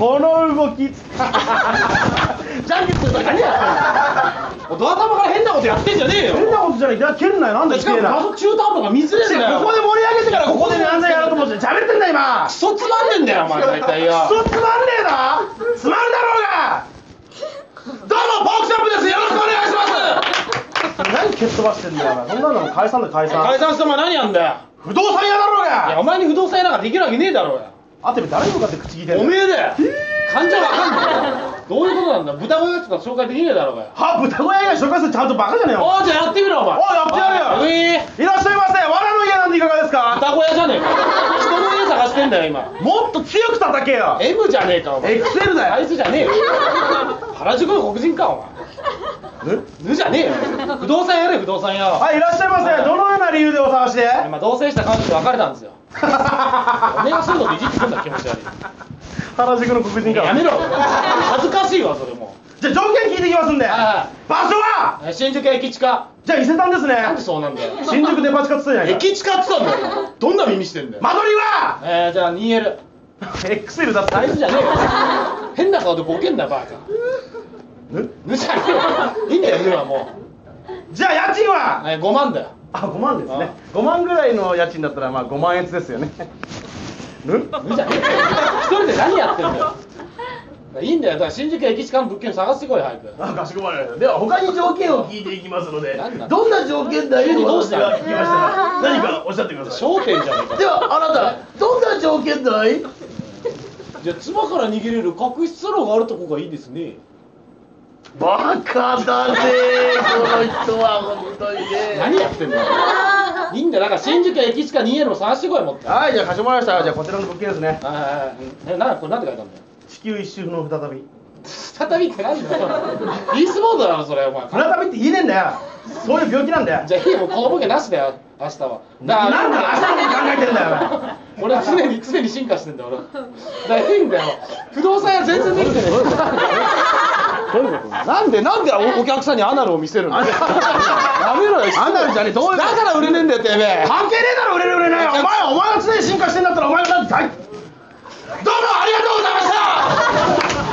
この動き。ジャンケットと何やってんドア玉から変なことやってんじゃねえよ。変なことじゃない。いやなよなんでしかもあ中途半端が見ずれえんだよ。ここで盛り上げてからここで漫才やろうと思って喋ってんだ今。クソつまんねえんだよお前。大体よクソつまんねえな。つまるだろうが。どうもポークシャップです。よろしくお願いします。何蹴っ飛ばしてんだよそんなの解散だ解散。解散してお前何やんだよ。不動産屋だろうが。いやお前に不動産屋なんかできるわけねえだろうが。あてめえ誰に向かって口聞いてんだよおめえだよ。患者わかんないよ。どういうことなんだ？豚小屋とか紹介できねえだろうがよは豚小屋以外紹介するちゃんとバカじゃねえよ。おいじゃあやってみろお前。おいやってやるよ。い。らっしゃいませ。わらの家なんていかがですか？豚小屋じゃねえか。人の家探してんだよ今。もっと強く叩けよ。M じゃねえかお前。XL だよ。あいつじゃねえよ。原宿の黒人かお前ぬじゃねえよ。不動産やれ不動産屋。はいいらっしゃいませ。どのような理由でお探しで？今同棲した彼女と別れたんですよ。おめえがそういいじってくんだ気持ち悪い。原宿の黒人か。やめろ。恥ずかしいわそれも。じゃあ条件聞いてきますんで。はいは場所は？え新宿駅地下じゃあ伊勢丹ですね。なんでそうなんだよ。新宿デパ地下っつったじゃないか駅地下って言ったんだよ。どんな耳してんだよ。間取りは？えー、じゃあ 2L XL だったサイズじゃねえよ。変な顔でボケんなバカぬぬじゃいいんだよぬはもじゃあ家賃う、は？えー、5万だよ。あ5万ですね。5万ぐらいの家賃だったらまあ5万円ですよね。ぬぬじゃねえよ一人で何やってんだよ。いいんだよ。だから新宿駅近の物件探してこい早く。あかしこまりました。では他に条件を聞いていきますのでどんな条件だい急にどうした？の私が聞きましたら何かおっしゃってください。焦点じゃねえか。ではあなたどんな条件だい？じゃあ妻から逃げれる確執路があるとこがいいですねバカだねこの人は本当にね。何やってんだよ。いいんだよだから新宿駅近 2L を探してこいもって。はいじゃあ貸してもらいました。じゃあこちらの物件ですね。はいはいはい。えなこれなんて書いてあるんだよ。地球一周の再び。再びってなんだよ。e スポーツだろそれお前。再びって言えねえんだよ。そういう病気なんだよ。じゃあいいよもうこのボケなしだよ明日は。ななんだ明日のこと考えてんだよ 俺は常に常に進化してんだよ俺だからいいんだよ。不動産屋全然できてねえなんでなんでおお客さんにアナルを見せるの？やめろよ。アナルじゃねえどうだから売れねえんだよてめえ。関係ねえだろ売れる売れないお前お前が常に進化してんだったらお前がだって